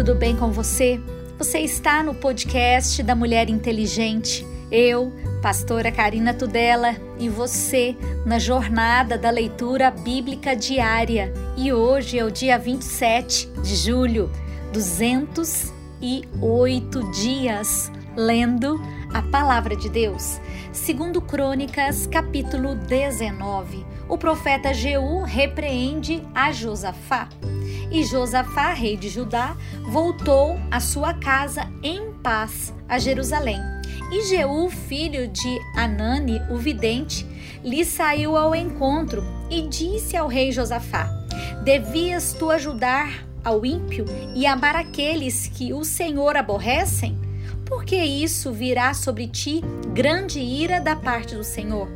tudo bem com você? Você está no podcast da Mulher Inteligente. Eu, pastora Karina Tudela, e você na jornada da leitura bíblica diária. E hoje é o dia 27 de julho, 208 dias lendo a palavra de Deus. Segundo Crônicas, capítulo 19, o profeta Jeú repreende a Josafá. E Josafá, rei de Judá, voltou à sua casa em paz a Jerusalém. E Jeú, filho de Anani, o vidente, lhe saiu ao encontro e disse ao rei Josafá: Devias tu ajudar ao ímpio e amar aqueles que o Senhor aborrecem? Porque isso virá sobre ti grande ira da parte do Senhor.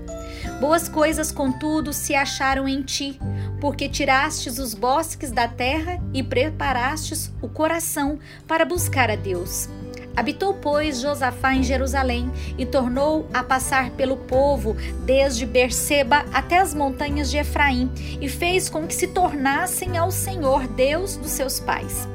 Boas coisas, contudo, se acharam em ti, porque tirastes os bosques da terra e preparastes o coração para buscar a Deus. Habitou, pois, Josafá em Jerusalém e tornou a passar pelo povo desde Berseba até as montanhas de Efraim e fez com que se tornassem ao Senhor Deus dos seus pais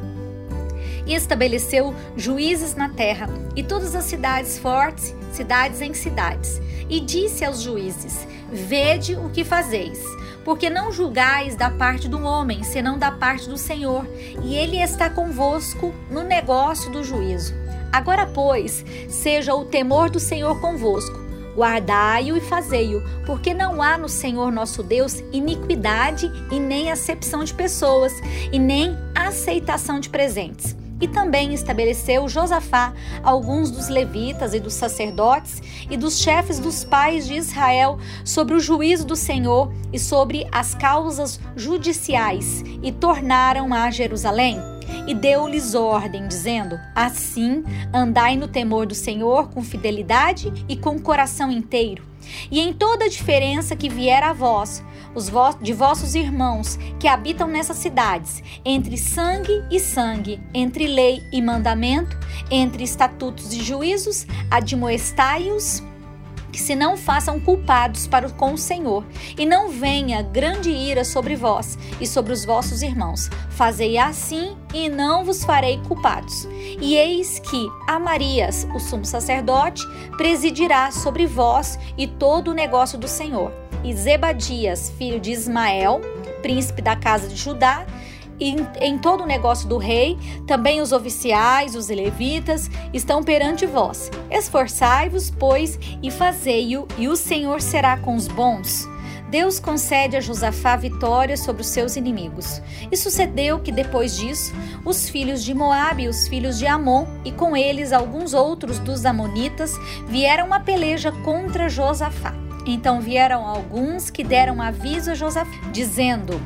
e estabeleceu juízes na terra e todas as cidades fortes, cidades em cidades. E disse aos juízes: Vede o que fazeis, porque não julgais da parte do homem, senão da parte do Senhor, e ele está convosco no negócio do juízo. Agora, pois, seja o temor do Senhor convosco. Guardai-o e fazei-o, porque não há no Senhor nosso Deus iniquidade e nem acepção de pessoas, e nem aceitação de presentes. E também estabeleceu Josafá alguns dos levitas e dos sacerdotes e dos chefes dos pais de Israel sobre o juízo do Senhor e sobre as causas judiciais, e tornaram a Jerusalém. E deu-lhes ordem, dizendo: Assim andai no temor do Senhor com fidelidade e com coração inteiro. E em toda diferença que vier a vós, os de vossos irmãos que habitam nessas cidades, entre sangue e sangue, entre lei e mandamento, entre estatutos e juízos, admoestai-os que se não façam culpados para com o Senhor, e não venha grande ira sobre vós e sobre os vossos irmãos. Fazei assim, e não vos farei culpados. E eis que Amarias, o sumo sacerdote, presidirá sobre vós e todo o negócio do Senhor e Zebadias, filho de Ismael, príncipe da casa de Judá, e em todo o negócio do rei, também os oficiais, os levitas, estão perante vós. Esforçai-vos, pois, e fazei-o, e o Senhor será com os bons. Deus concede a Josafá vitória sobre os seus inimigos. E sucedeu que depois disso, os filhos de Moabe os filhos de Amon, e com eles alguns outros dos amonitas, vieram uma peleja contra Josafá. Então vieram alguns que deram aviso a Josafá, dizendo: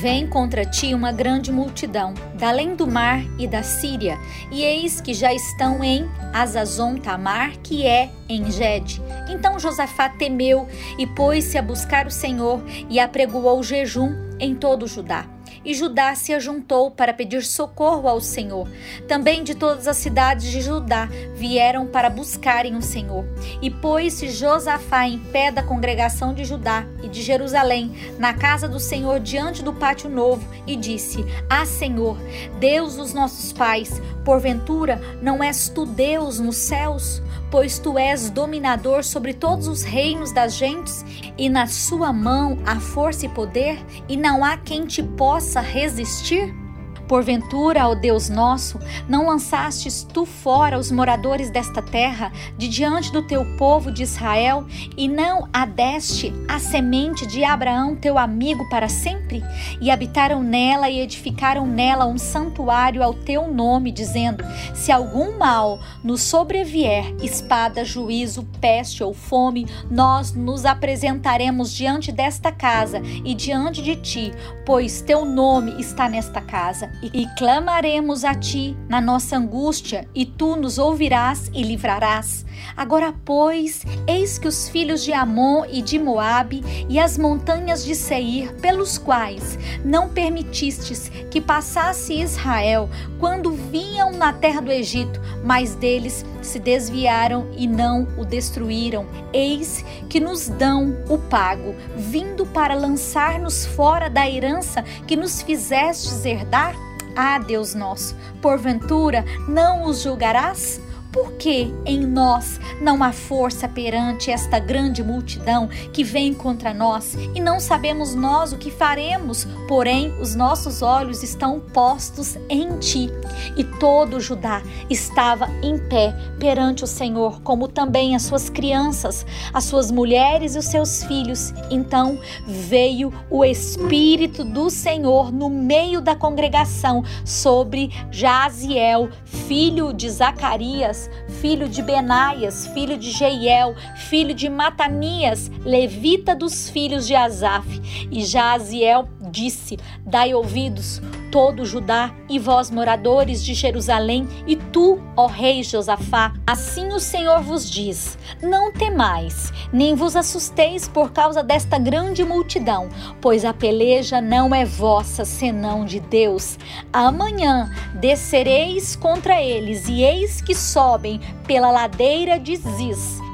Vem contra ti uma grande multidão, da além do mar e da Síria, e eis que já estão em Azazon Tamar, que é em Gede. Então Josafá temeu e pôs-se a buscar o Senhor e apregoou jejum em todo o Judá e Judá se ajuntou para pedir socorro ao Senhor. Também de todas as cidades de Judá vieram para buscarem o Senhor. E pôs-se Josafá em pé da congregação de Judá e de Jerusalém, na casa do Senhor, diante do pátio novo, e disse: Ah, Senhor, Deus dos nossos pais, porventura não és tu Deus nos céus? Pois tu és dominador sobre todos os reinos das gentes, e na sua mão há força e poder, e não há quem te possa resistir? Porventura, ó Deus nosso, não lançastes tu fora os moradores desta terra de diante do teu povo de Israel e não adeste a semente de Abraão, teu amigo, para sempre? E habitaram nela e edificaram nela um santuário ao teu nome, dizendo: Se algum mal nos sobrevier, espada, juízo, peste ou fome, nós nos apresentaremos diante desta casa e diante de ti, pois teu nome está nesta casa e clamaremos a ti na nossa angústia, e tu nos ouvirás e livrarás. Agora, pois, eis que os filhos de Amon e de Moabe e as montanhas de Seir, pelos quais não permitistes que passasse Israel quando vinham na terra do Egito, mas deles se desviaram e não o destruíram. Eis que nos dão o pago, vindo para lançar-nos fora da herança que nos fizestes herdar? Ah, Deus nosso, porventura não os julgarás? Por que em nós não há força perante esta grande multidão que vem contra nós e não sabemos nós o que faremos? Porém, os nossos olhos estão postos em ti. E todo Judá estava em pé perante o Senhor, como também as suas crianças, as suas mulheres e os seus filhos. Então veio o Espírito do Senhor no meio da congregação sobre Jaziel, filho de Zacarias filho de Benaias, filho de Jeiel, filho de Matanias, levita dos filhos de Asaf. E Jaziel disse: Dai ouvidos, todo Judá, e vós, moradores de Jerusalém, e tu, ó rei Josafá. Assim o Senhor vos diz: Não temais, nem vos assusteis por causa desta grande multidão, pois a peleja não é vossa, senão de Deus. Amanhã descereis contra eles, e eis que sobem pela ladeira de Ziz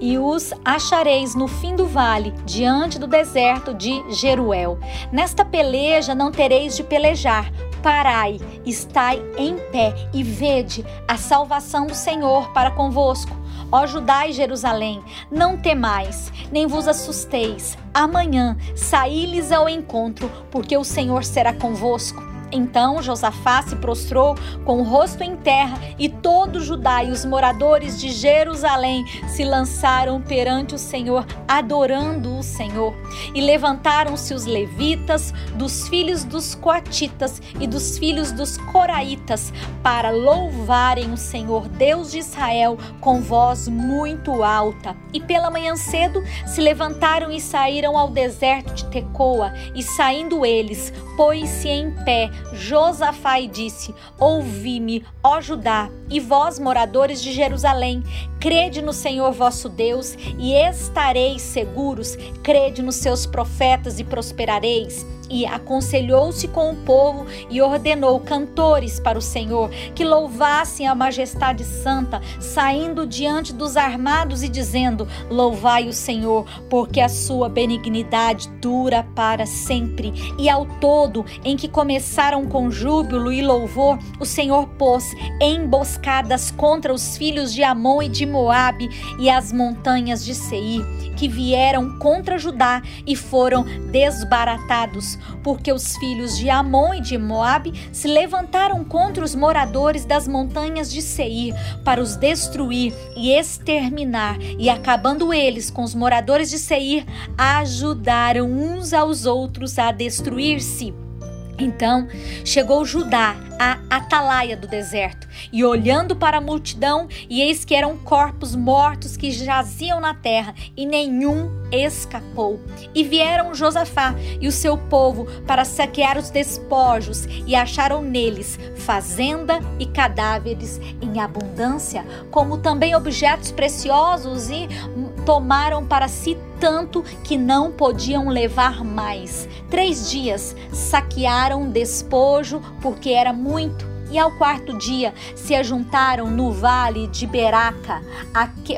e os achareis no fim do vale, diante do deserto de Jeruel. Nesta peleja não tereis de pelejar. Parai, estai em pé e vede a salvação do Senhor para convosco. Ó Judá e Jerusalém, não temais, nem vos assusteis. Amanhã saí-lhes ao encontro, porque o Senhor será convosco então Josafá se prostrou com o rosto em terra, e todo Judá e os moradores de Jerusalém se lançaram perante o Senhor, adorando o Senhor. E levantaram-se os levitas, dos filhos dos coatitas e dos filhos dos coraitas, para louvarem o Senhor, Deus de Israel, com voz muito alta. E pela manhã cedo se levantaram e saíram ao deserto de Tecoa, e saindo eles, pôs-se em pé Josafá e disse: Ouvi-me, ó Judá, e vós, moradores de Jerusalém, crede no Senhor vosso Deus e estareis seguros, crede nos seus profetas e prosperareis e aconselhou-se com o povo e ordenou cantores para o Senhor que louvassem a majestade santa, saindo diante dos armados e dizendo: Louvai o Senhor, porque a sua benignidade dura para sempre. E ao todo, em que começaram com júbilo e louvor, o Senhor pôs emboscadas contra os filhos de Amon e de Moabe e as montanhas de Seir, que vieram contra Judá e foram desbaratados porque os filhos de Amon e de Moabe se levantaram contra os moradores das montanhas de Seir para os destruir e exterminar, e acabando eles com os moradores de Seir, ajudaram uns aos outros a destruir-se. Então chegou Judá à atalaia do deserto, e olhando para a multidão, e eis que eram corpos mortos que jaziam na terra, e nenhum escapou. E vieram Josafá e o seu povo para saquear os despojos, e acharam neles fazenda e cadáveres em abundância, como também objetos preciosos, e tomaram para si tanto que não podiam levar mais. Três dias saquearam despojo, porque era muito. E ao quarto dia se ajuntaram no vale de Beraca,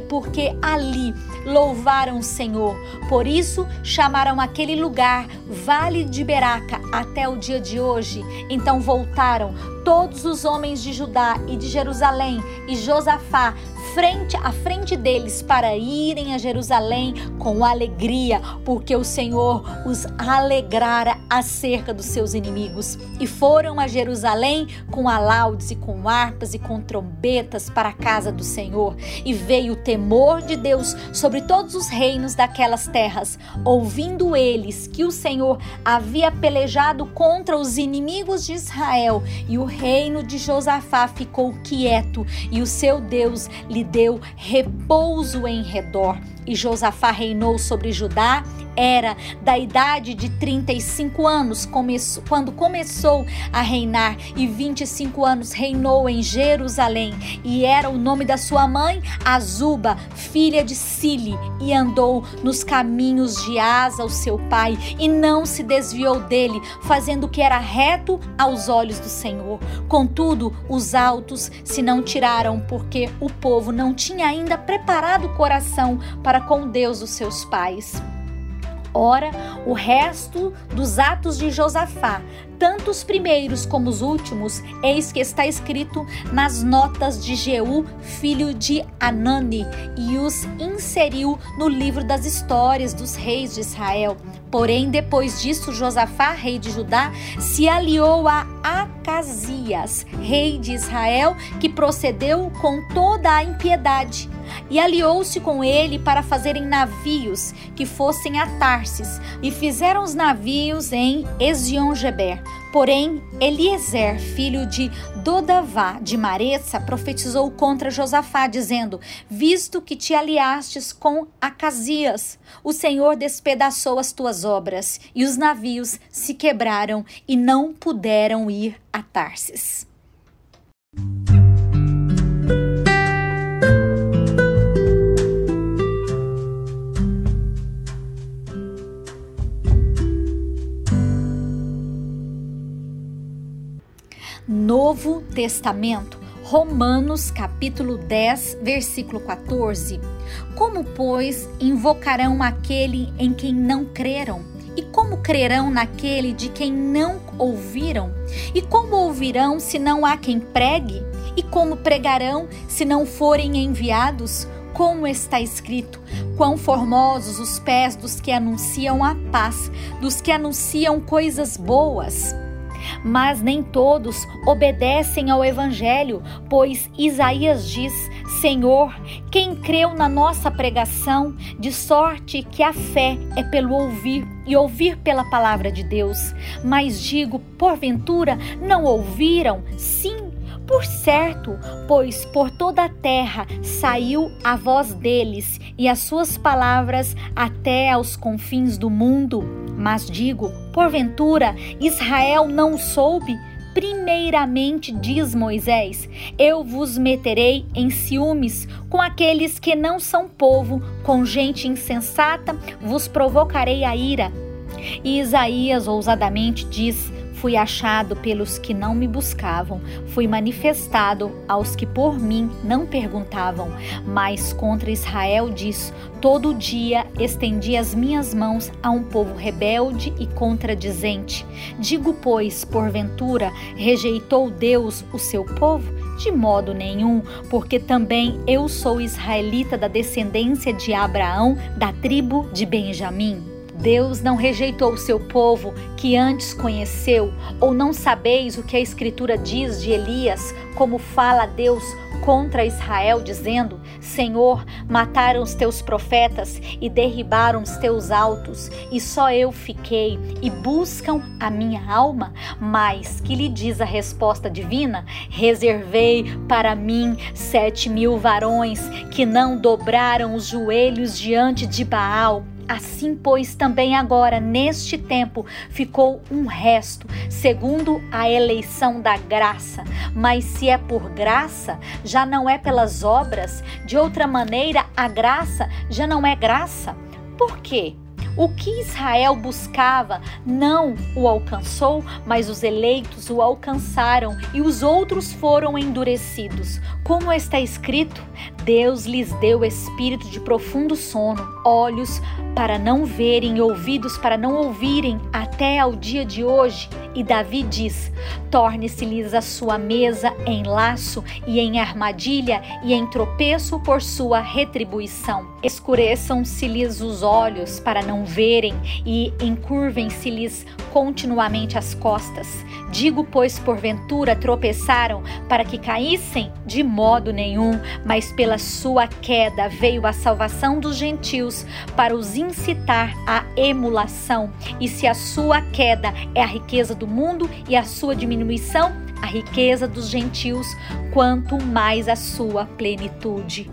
porque ali louvaram o Senhor. Por isso chamaram aquele lugar Vale de Beraca até o dia de hoje. Então voltaram todos os homens de Judá e de Jerusalém e Josafá frente à frente deles para irem a Jerusalém com alegria, porque o Senhor os alegrara acerca dos seus inimigos. E foram a Jerusalém com alaudes e com harpas e com trombetas para a casa do Senhor. E veio o temor de Deus sobre todos os reinos daquelas terras, ouvindo eles que o Senhor havia pelejado contra os inimigos de Israel, e o reino de Josafá ficou quieto, e o seu Deus lhe deu repouso em redor. E Josafá reinou sobre Judá era da idade de 35 anos quando começou a reinar e 25 anos reinou em Jerusalém e era o nome da sua mãe Azuba, filha de Sili e andou nos caminhos de Asa, o seu pai, e não se desviou dele, fazendo o que era reto aos olhos do Senhor. Contudo, os altos se não tiraram porque o povo não tinha ainda preparado o coração para com Deus dos seus pais. Ora, o resto dos atos de Josafá, tanto os primeiros como os últimos, eis que está escrito nas notas de Jeú, filho de Anani, e os inseriu no livro das histórias dos reis de Israel. Porém, depois disso, Josafá, rei de Judá, se aliou a Acasias, rei de Israel, que procedeu com toda a impiedade e aliou-se com ele para fazerem navios que fossem a Tarsis, e fizeram os navios em Ezion-Geber. Porém, Eliezer, filho de Dodavá de Mareça, profetizou contra Josafá, dizendo: Visto que te aliastes com Acasias, o Senhor despedaçou as tuas obras, e os navios se quebraram e não puderam ir a Tarsis. Novo Testamento, Romanos capítulo 10, versículo 14. Como, pois, invocarão aquele em quem não creram? E como crerão naquele de quem não ouviram? E como ouvirão se não há quem pregue? E como pregarão se não forem enviados? Como está escrito: Quão formosos os pés dos que anunciam a paz, dos que anunciam coisas boas mas nem todos obedecem ao Evangelho, pois Isaías diz: Senhor, quem creu na nossa pregação, de sorte que a fé é pelo ouvir e ouvir pela palavra de Deus. Mas digo, porventura, não ouviram? Sim, por certo, pois por toda a terra saiu a voz deles e as suas palavras até aos confins do mundo. Mas digo, porventura, Israel não soube? Primeiramente, diz Moisés: Eu vos meterei em ciúmes com aqueles que não são povo, com gente insensata, vos provocarei a ira. E Isaías ousadamente diz: Fui achado pelos que não me buscavam, fui manifestado aos que por mim não perguntavam. Mas contra Israel diz: Todo dia estendi as minhas mãos a um povo rebelde e contradizente. Digo, pois, porventura, rejeitou Deus o seu povo? De modo nenhum, porque também eu sou israelita da descendência de Abraão, da tribo de Benjamim. Deus não rejeitou o seu povo que antes conheceu, ou não sabeis o que a Escritura diz de Elias, como fala Deus contra Israel, dizendo: Senhor, mataram os teus profetas e derribaram os teus altos, e só eu fiquei, e buscam a minha alma. Mas que lhe diz a resposta divina? Reservei para mim sete mil varões que não dobraram os joelhos diante de Baal Assim, pois, também agora, neste tempo, ficou um resto, segundo a eleição da graça. Mas se é por graça, já não é pelas obras, de outra maneira, a graça já não é graça. Por quê? O que Israel buscava não o alcançou, mas os eleitos o alcançaram e os outros foram endurecidos. Como está escrito, Deus lhes deu espírito de profundo sono, olhos para não verem, ouvidos para não ouvirem, até ao dia de hoje. E Davi diz: Torne-se-lhes a sua mesa em laço e em armadilha e em tropeço por sua retribuição. Escureçam-se-lhes os olhos para não verem e encurvem-se-lhes continuamente as costas. Digo, pois, porventura tropeçaram para que caíssem? De modo nenhum, mas pela sua queda veio a salvação dos gentios para os incitar à emulação. E se a sua queda é a riqueza do mundo e a sua diminuição, a riqueza dos gentios, quanto mais a sua plenitude.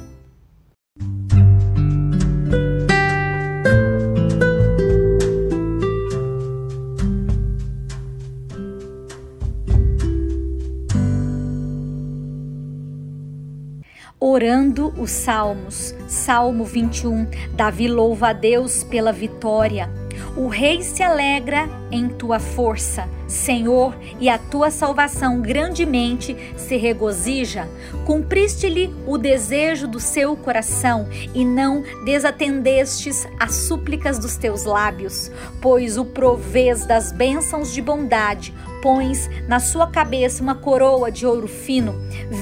Orando os salmos. Salmo 21. Davi louva a Deus pela vitória. O rei se alegra em tua força. Senhor, e a tua salvação grandemente se regozija. Cumpriste-lhe o desejo do seu coração e não desatendestes as súplicas dos teus lábios, pois o provês das bênçãos de bondade, pões na sua cabeça uma coroa de ouro fino.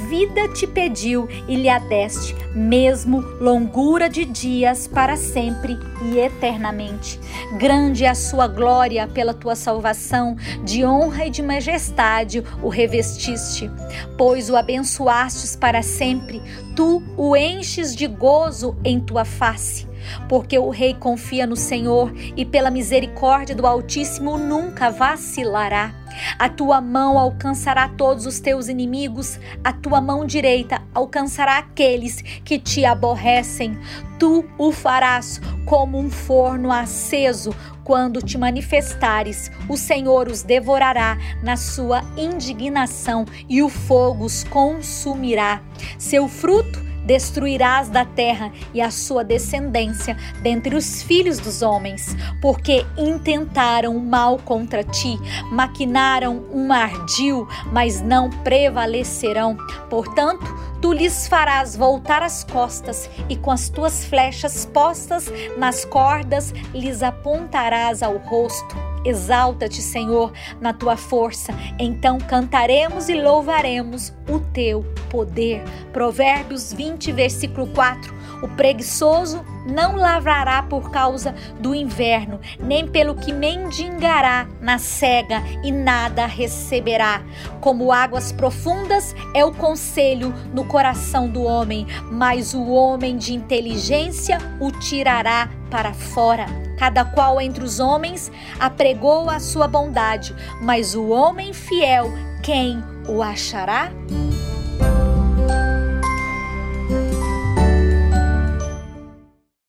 Vida te pediu e lhe adeste, mesmo longura de dias para sempre e eternamente. Grande é a sua glória pela tua salvação, de honra e de majestade o revestiste, pois o abençoastes para sempre, tu o enches de gozo em tua face porque o rei confia no Senhor e pela misericórdia do Altíssimo nunca vacilará. A tua mão alcançará todos os teus inimigos, a tua mão direita alcançará aqueles que te aborrecem. Tu o farás como um forno aceso. Quando te manifestares, o Senhor os devorará na sua indignação e o fogo os consumirá. Seu fruto destruirás da terra e a sua descendência dentre os filhos dos homens, porque intentaram mal contra ti, maquinaram um ardil, mas não prevalecerão. Portanto, tu lhes farás voltar as costas, e com as tuas flechas postas nas cordas lhes apontarás ao rosto Exalta-te, Senhor, na tua força. Então cantaremos e louvaremos o teu poder. Provérbios 20, versículo 4. O preguiçoso não lavrará por causa do inverno, nem pelo que mendigará na cega e nada receberá. Como águas profundas é o conselho no coração do homem, mas o homem de inteligência o tirará para fora. Cada qual entre os homens apregou a sua bondade, mas o homem fiel, quem o achará?